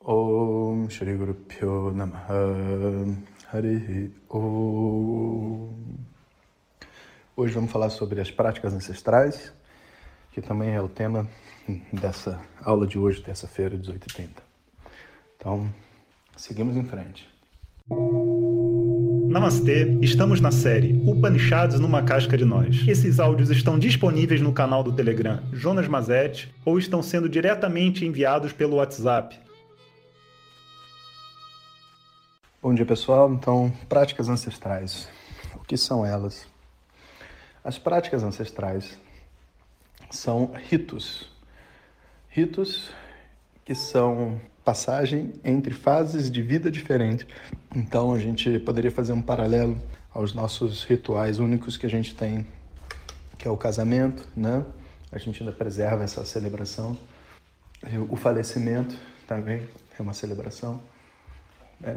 Om Shri Guru Pyo Namaha Hari Om. Hoje vamos falar sobre as práticas ancestrais, que também é o tema dessa aula de hoje, terça-feira, 18h30. Então, seguimos em frente. Namastê, estamos na série Upanishads numa casca de nós. Esses áudios estão disponíveis no canal do Telegram Jonas Mazet ou estão sendo diretamente enviados pelo WhatsApp Bom dia pessoal, então práticas ancestrais. O que são elas? As práticas ancestrais são ritos. Ritos que são passagem entre fases de vida diferentes. Então a gente poderia fazer um paralelo aos nossos rituais únicos que a gente tem, que é o casamento, né? A gente ainda preserva essa celebração. O falecimento também é uma celebração. É,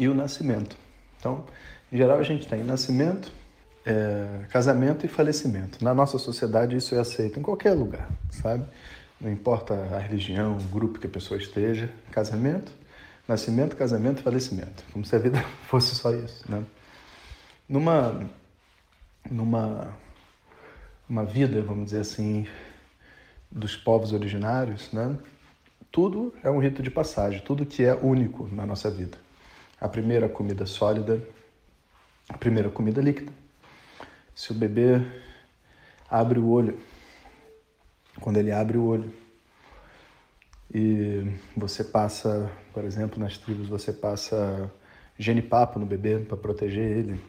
e o nascimento. Então, em geral, a gente tem nascimento, é, casamento e falecimento. Na nossa sociedade, isso é aceito em qualquer lugar, sabe? Não importa a religião, o grupo que a pessoa esteja, casamento, nascimento, casamento, falecimento. Como se a vida fosse só isso, né? Numa, numa uma vida, vamos dizer assim, dos povos originários, né? Tudo é um rito de passagem, tudo que é único na nossa vida a primeira comida sólida, a primeira comida líquida. Se o bebê abre o olho, quando ele abre o olho, e você passa, por exemplo, nas tribos, você passa genipapo no bebê para proteger ele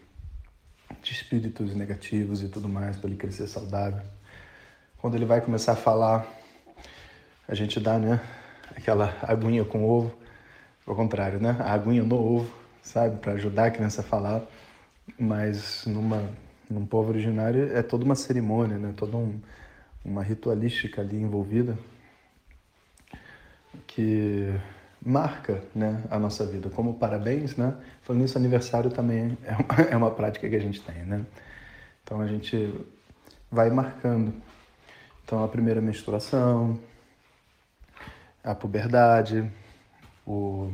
de espíritos negativos e tudo mais, para ele crescer saudável. Quando ele vai começar a falar, a gente dá, né, aquela aguinha com ovo ao contrário, né? A aguinha no ovo, sabe? Para ajudar a criança a falar. Mas numa, num povo originário é toda uma cerimônia, né? Toda um, uma ritualística ali envolvida que marca né, a nossa vida. Como parabéns, né? Falando nisso, aniversário também é uma, é uma prática que a gente tem, né? Então a gente vai marcando. Então a primeira menstruação, a puberdade, o...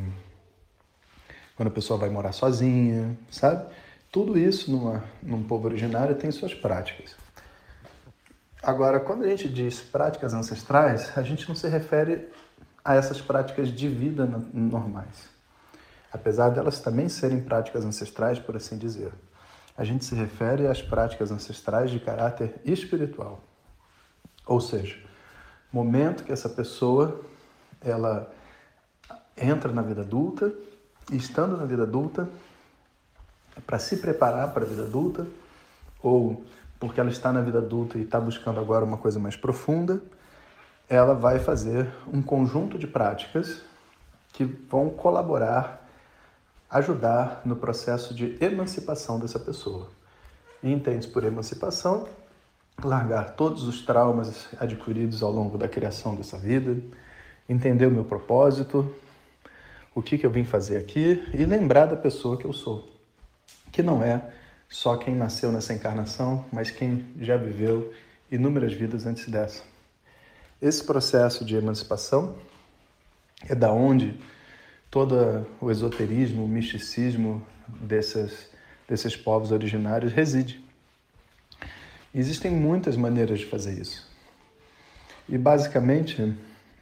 quando a pessoa vai morar sozinha, sabe? Tudo isso numa, num povo originário tem suas práticas. Agora, quando a gente diz práticas ancestrais, a gente não se refere a essas práticas de vida normais. Apesar delas também serem práticas ancestrais, por assim dizer. A gente se refere às práticas ancestrais de caráter espiritual. Ou seja, momento que essa pessoa ela entra na vida adulta e estando na vida adulta, para se preparar para a vida adulta, ou porque ela está na vida adulta e está buscando agora uma coisa mais profunda, ela vai fazer um conjunto de práticas que vão colaborar, ajudar no processo de emancipação dessa pessoa. E entende por emancipação largar todos os traumas adquiridos ao longo da criação dessa vida, entender o meu propósito, o que, que eu vim fazer aqui e lembrar da pessoa que eu sou, que não é só quem nasceu nessa encarnação, mas quem já viveu inúmeras vidas antes dessa. Esse processo de emancipação é da onde todo o esoterismo, o misticismo desses, desses povos originários reside. Existem muitas maneiras de fazer isso. E basicamente,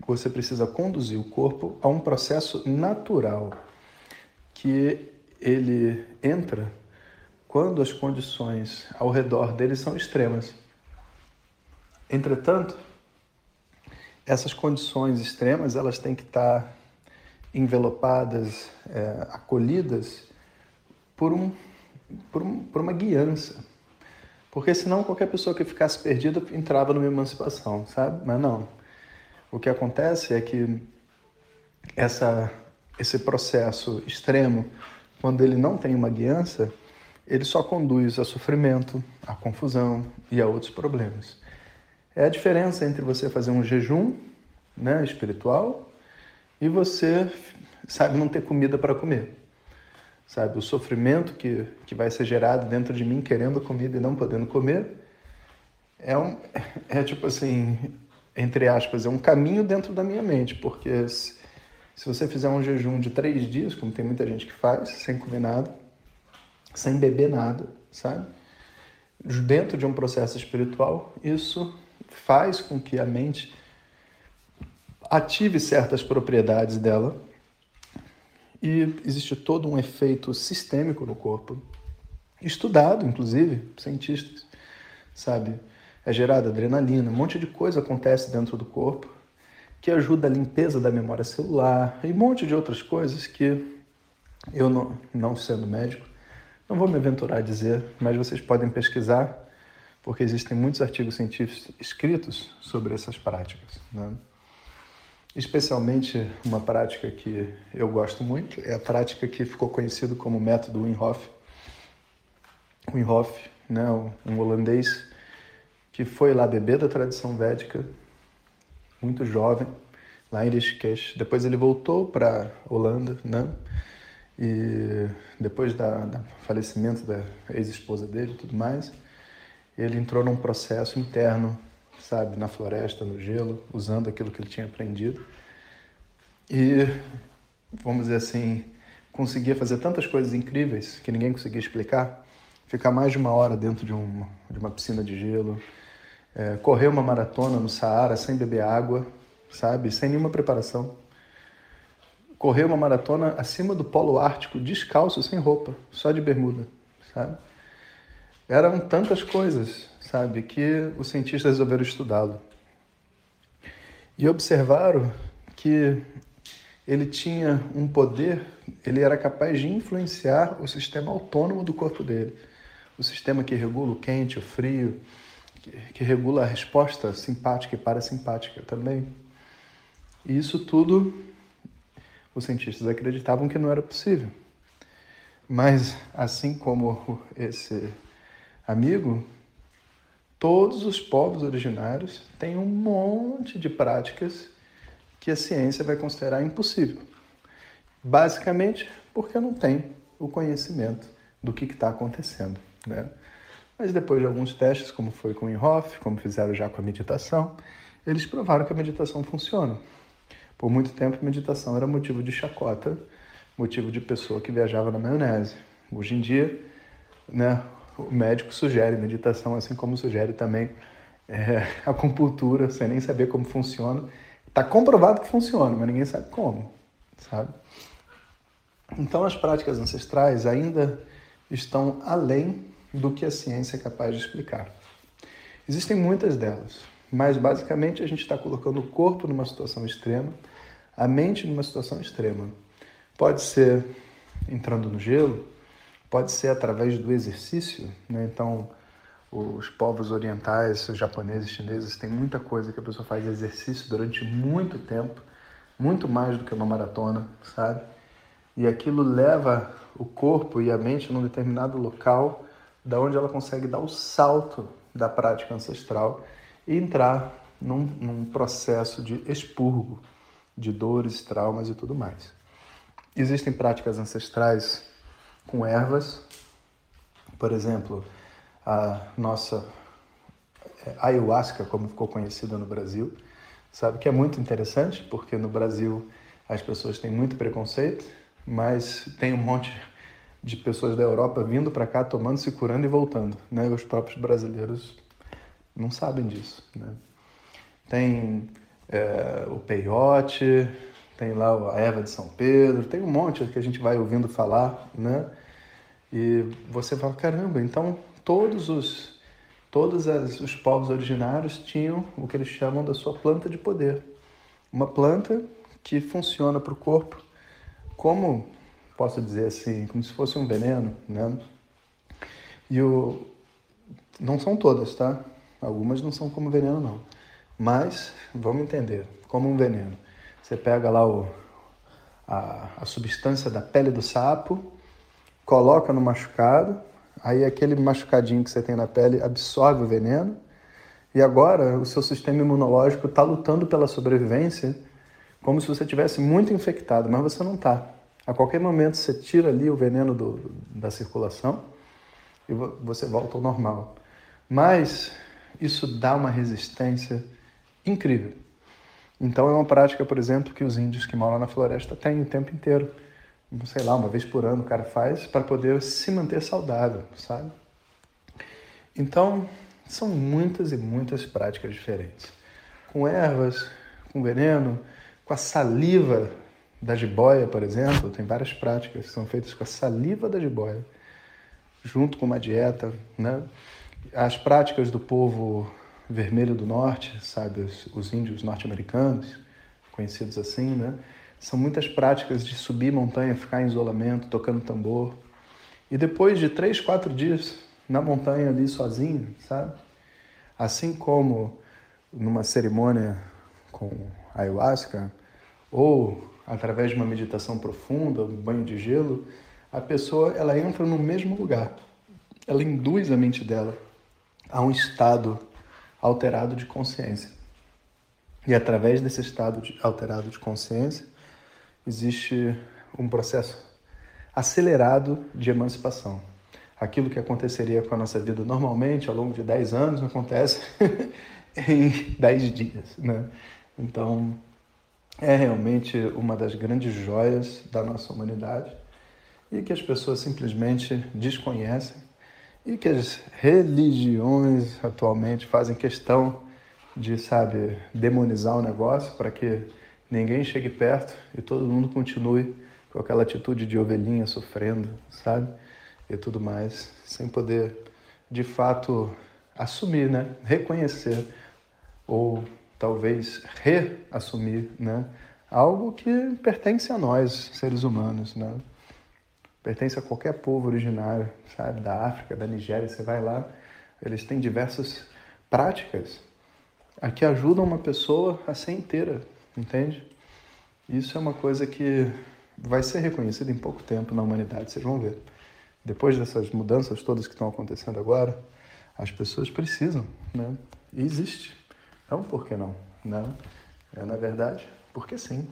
você precisa conduzir o corpo a um processo natural que ele entra quando as condições ao redor dele são extremas. Entretanto, essas condições extremas elas têm que estar envelopadas, é, acolhidas por, um, por, um, por uma guiança. Porque senão qualquer pessoa que ficasse perdida entrava numa emancipação, sabe? Mas não. O que acontece é que essa, esse processo extremo, quando ele não tem uma guiança, ele só conduz a sofrimento, a confusão e a outros problemas. É a diferença entre você fazer um jejum né, espiritual e você, sabe, não ter comida para comer. Sabe, o sofrimento que, que vai ser gerado dentro de mim querendo comida e não podendo comer é, um, é tipo assim, entre aspas, é um caminho dentro da minha mente, porque Se você fizer um jejum de três dias, como tem muita gente que faz, sem comer nada, sem beber nada, sabe? Dentro de um processo espiritual, isso faz com que a mente ative certas propriedades dela e existe todo um efeito sistêmico no corpo, estudado, inclusive, cientistas, sabe? É gerada adrenalina, um monte de coisa acontece dentro do corpo que ajuda a limpeza da memória celular e um monte de outras coisas que eu, não, não sendo médico, não vou me aventurar a dizer, mas vocês podem pesquisar, porque existem muitos artigos científicos escritos sobre essas práticas. Né? Especialmente uma prática que eu gosto muito, é a prática que ficou conhecido como método Wim Hof. Wim Hof, né, um holandês que foi lá beber da tradição védica, muito jovem, lá em Rishikesh. Depois ele voltou para Holanda, né? E depois da, da falecimento da ex-esposa dele e tudo mais, ele entrou num processo interno, sabe, na floresta, no gelo, usando aquilo que ele tinha aprendido. E, vamos dizer assim, conseguia fazer tantas coisas incríveis que ninguém conseguia explicar. Ficar mais de uma hora dentro de de uma piscina de gelo, é, correr uma maratona no Saara sem beber água, sabe? Sem nenhuma preparação. Correr uma maratona acima do Polo Ártico, descalço, sem roupa, só de bermuda, sabe? Eram tantas coisas, sabe, que os cientistas resolveram estudá-lo. E observaram que ele tinha um poder, ele era capaz de influenciar o sistema autônomo do corpo dele. O sistema que regula o quente, o frio, que regula a resposta simpática e parasimpática também. E isso tudo os cientistas acreditavam que não era possível. Mas, assim como esse amigo, todos os povos originários têm um monte de práticas que a ciência vai considerar impossível. Basicamente porque não tem o conhecimento do que está acontecendo. Né? Mas depois de alguns testes, como foi com o Inhoff, como fizeram já com a meditação, eles provaram que a meditação funciona. Por muito tempo, a meditação era motivo de chacota, motivo de pessoa que viajava na maionese. Hoje em dia, né, o médico sugere meditação, assim como sugere também é, acupuntura, sem nem saber como funciona. Está comprovado que funciona, mas ninguém sabe como, sabe? Então, as práticas ancestrais ainda estão além do que a ciência é capaz de explicar. Existem muitas delas, mas basicamente a gente está colocando o corpo numa situação extrema, a mente numa situação extrema. Pode ser entrando no gelo, pode ser através do exercício, né? então os povos orientais, os japoneses, chineses, tem muita coisa que a pessoa faz exercício durante muito tempo, muito mais do que uma maratona, sabe? E aquilo leva o corpo e a mente num determinado local da onde ela consegue dar o salto da prática ancestral e entrar num, num processo de expurgo de dores, traumas e tudo mais. Existem práticas ancestrais com ervas, por exemplo, a nossa é, ayahuasca, como ficou conhecida no Brasil, sabe que é muito interessante, porque no Brasil as pessoas têm muito preconceito, mas tem um monte de pessoas da Europa vindo para cá, tomando, se curando e voltando. Né? Os próprios brasileiros não sabem disso. Né? Tem é, o peiote, tem lá a Eva de São Pedro, tem um monte que a gente vai ouvindo falar, né? E você fala, caramba, então todos os todos as, os povos originários tinham o que eles chamam da sua planta de poder. Uma planta que funciona para o corpo como posso dizer assim, como se fosse um veneno, né? E o não são todas, tá? Algumas não são como veneno não. Mas vamos entender, como um veneno. Você pega lá o, a, a substância da pele do sapo, coloca no machucado, aí aquele machucadinho que você tem na pele absorve o veneno, e agora o seu sistema imunológico está lutando pela sobrevivência como se você tivesse muito infectado, mas você não está. A qualquer momento você tira ali o veneno do, da circulação e você volta ao normal. Mas isso dá uma resistência incrível. Então é uma prática, por exemplo, que os índios que moram na floresta têm o tempo inteiro. Sei lá, uma vez por ano o cara faz para poder se manter saudável, sabe? Então, são muitas e muitas práticas diferentes. Com ervas, com veneno, com a saliva da jiboia, por exemplo, tem várias práticas que são feitas com a saliva da jiboia, junto com uma dieta, né? As práticas do povo vermelho do norte, sabe, os, os índios norte-americanos, conhecidos assim, né? São muitas práticas de subir montanha, ficar em isolamento, tocando tambor. E depois de três, quatro dias na montanha ali sozinho, sabe? Assim como numa cerimônia com ayahuasca ou através de uma meditação profunda, um banho de gelo, a pessoa ela entra no mesmo lugar. Ela induz a mente dela a um estado alterado de consciência. E através desse estado de, alterado de consciência, existe um processo acelerado de emancipação. Aquilo que aconteceria com a nossa vida normalmente ao longo de 10 anos acontece em 10 dias. Né? Então, é realmente uma das grandes joias da nossa humanidade e que as pessoas simplesmente desconhecem e que as religiões atualmente fazem questão de, sabe, demonizar o negócio para que ninguém chegue perto e todo mundo continue com aquela atitude de ovelhinha sofrendo, sabe? E tudo mais, sem poder de fato assumir, né? Reconhecer ou talvez reassumir, né? Algo que pertence a nós, seres humanos, né? pertence a qualquer povo originário, sabe, da África, da Nigéria, você vai lá, eles têm diversas práticas que ajudam uma pessoa a ser inteira, entende? Isso é uma coisa que vai ser reconhecida em pouco tempo na humanidade, vocês vão ver. Depois dessas mudanças todas que estão acontecendo agora, as pessoas precisam, né? E existe. Então, por que não? Não. É, na verdade, porque sim.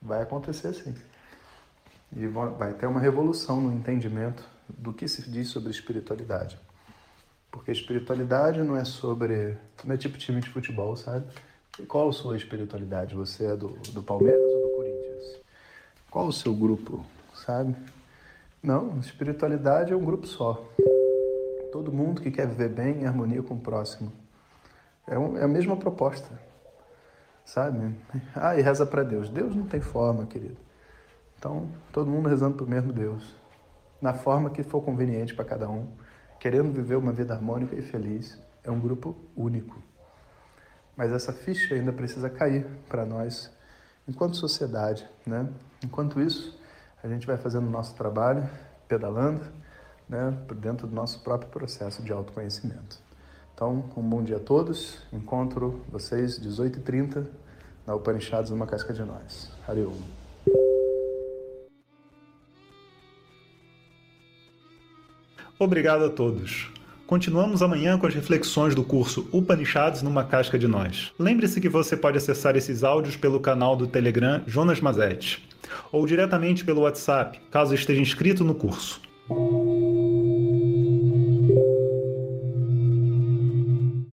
Vai acontecer sim. E vai ter uma revolução no entendimento do que se diz sobre espiritualidade. Porque espiritualidade não é sobre. não é tipo time de futebol, sabe? qual a sua espiritualidade? Você é do, do Palmeiras ou do Corinthians? Qual o seu grupo, sabe? Não, espiritualidade é um grupo só. Todo mundo que quer viver bem em harmonia com o próximo. É, um, é a mesma proposta, sabe? Ah, e reza para Deus. Deus não tem forma, querido. Então, todo mundo rezando para o mesmo Deus, na forma que for conveniente para cada um, querendo viver uma vida harmônica e feliz. É um grupo único. Mas essa ficha ainda precisa cair para nós, enquanto sociedade. Né? Enquanto isso, a gente vai fazendo o nosso trabalho, pedalando, né, dentro do nosso próprio processo de autoconhecimento. Então, um bom dia a todos. Encontro vocês 18h30 na Upanishads Uma Casca de Nós. Hariom. Obrigado a todos. Continuamos amanhã com as reflexões do curso Upanishads numa casca de nós. Lembre-se que você pode acessar esses áudios pelo canal do Telegram Jonas Mazetti ou diretamente pelo WhatsApp, caso esteja inscrito no curso.